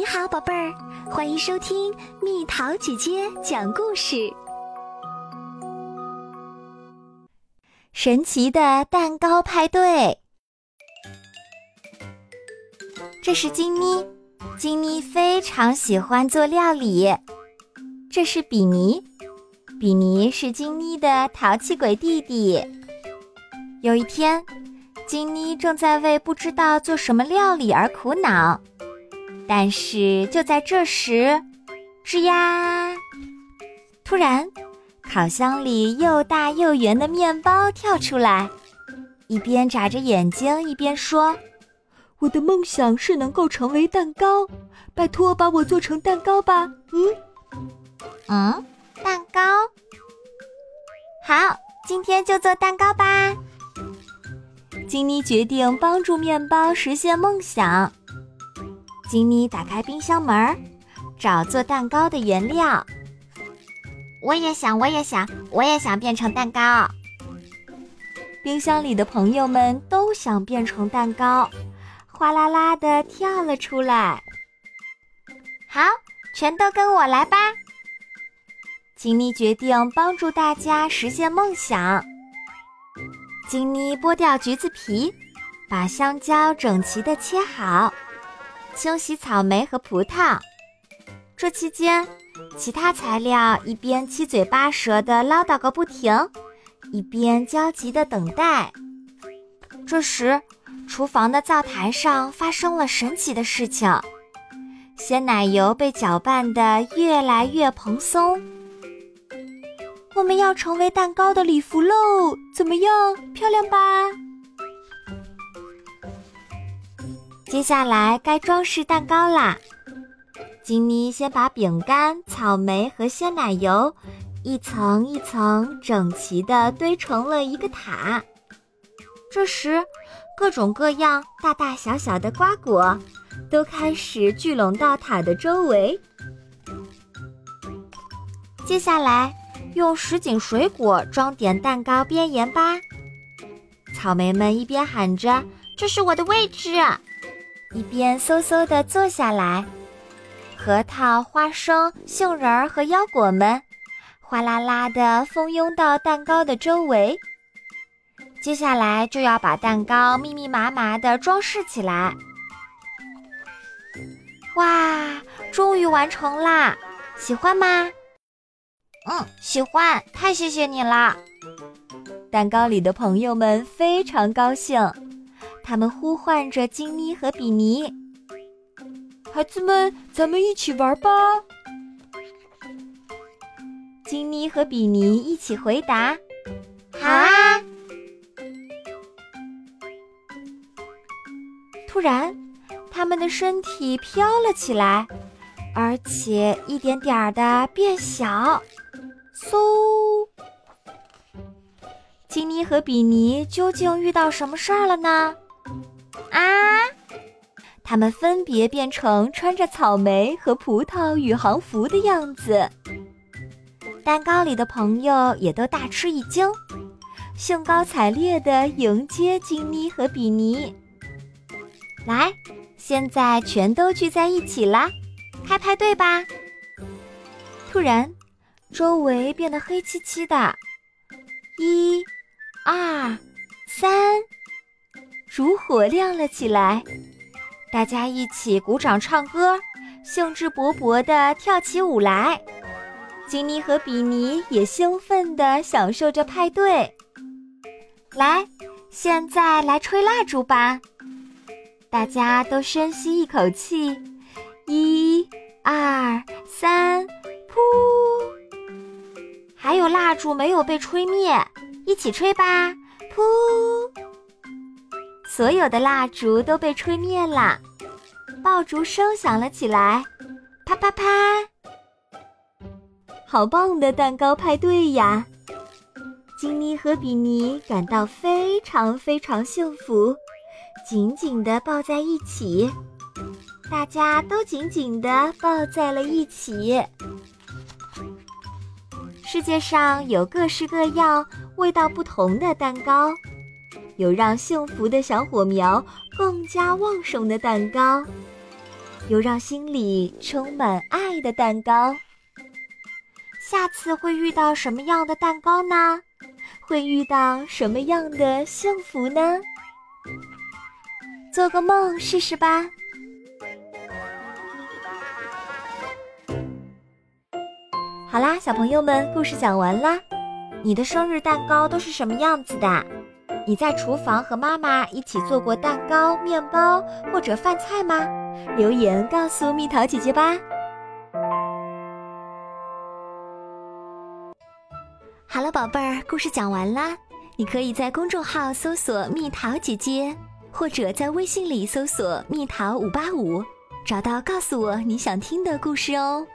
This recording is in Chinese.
你好，宝贝儿，欢迎收听蜜桃姐姐讲故事。神奇的蛋糕派对，这是金妮，金妮非常喜欢做料理。这是比尼，比尼是金妮的淘气鬼弟弟。有一天，金妮正在为不知道做什么料理而苦恼。但是就在这时，吱呀！突然，烤箱里又大又圆的面包跳出来，一边眨着眼睛，一边说：“我的梦想是能够成为蛋糕，拜托把我做成蛋糕吧。”嗯，嗯，蛋糕。好，今天就做蛋糕吧。金妮决定帮助面包实现梦想。金妮打开冰箱门，找做蛋糕的原料。我也想，我也想，我也想变成蛋糕。冰箱里的朋友们都想变成蛋糕，哗啦啦的跳了出来。好，全都跟我来吧！金妮决定帮助大家实现梦想。金妮剥掉橘子皮，把香蕉整齐的切好。清洗草莓和葡萄，这期间，其他材料一边七嘴八舌地唠叨个不停，一边焦急地等待。这时，厨房的灶台上发生了神奇的事情，鲜奶油被搅拌得越来越蓬松。我们要成为蛋糕的礼服喽，怎么样？漂亮吧？接下来该装饰蛋糕啦。金妮先把饼干、草莓和鲜奶油一层一层整齐地堆成了一个塔。这时，各种各样、大大小小的瓜果都开始聚拢到塔的周围。接下来，用什锦水果装点蛋糕边沿吧。草莓们一边喊着：“这是我的位置。”一边嗖嗖地坐下来，核桃、花生、杏仁儿和腰果们哗啦啦地蜂拥到蛋糕的周围。接下来就要把蛋糕密密麻麻地装饰起来。哇，终于完成啦！喜欢吗？嗯，喜欢，太谢谢你了。蛋糕里的朋友们非常高兴。他们呼唤着金妮和比尼，孩子们，咱们一起玩吧。金妮和比尼一起回答：“好啊！”突然，他们的身体飘了起来，而且一点点的变小。嗖！金妮和比尼究竟遇到什么事儿了呢？啊！他们分别变成穿着草莓和葡萄宇航服的样子。蛋糕里的朋友也都大吃一惊，兴高采烈地迎接金妮和比尼。来，现在全都聚在一起啦，开派对吧！突然，周围变得黑漆漆的。一、二、三。烛火亮了起来，大家一起鼓掌唱歌，兴致勃勃地跳起舞来。金妮和比尼也兴奋地享受着派对。来，现在来吹蜡烛吧！大家都深吸一口气，一、二、三，噗！还有蜡烛没有被吹灭，一起吹吧，噗！所有的蜡烛都被吹灭了，爆竹声响了起来，啪啪啪！好棒的蛋糕派对呀！金妮和比尼感到非常非常幸福，紧紧地抱在一起，大家都紧紧地抱在了一起。世界上有各式各样、味道不同的蛋糕。有让幸福的小火苗更加旺盛的蛋糕，有让心里充满爱的蛋糕。下次会遇到什么样的蛋糕呢？会遇到什么样的幸福呢？做个梦试试吧。好啦，小朋友们，故事讲完啦。你的生日蛋糕都是什么样子的？你在厨房和妈妈一起做过蛋糕、面包或者饭菜吗？留言告诉蜜桃姐姐吧。好了，宝贝儿，故事讲完啦。你可以在公众号搜索“蜜桃姐姐”，或者在微信里搜索“蜜桃五八五”，找到告诉我你想听的故事哦。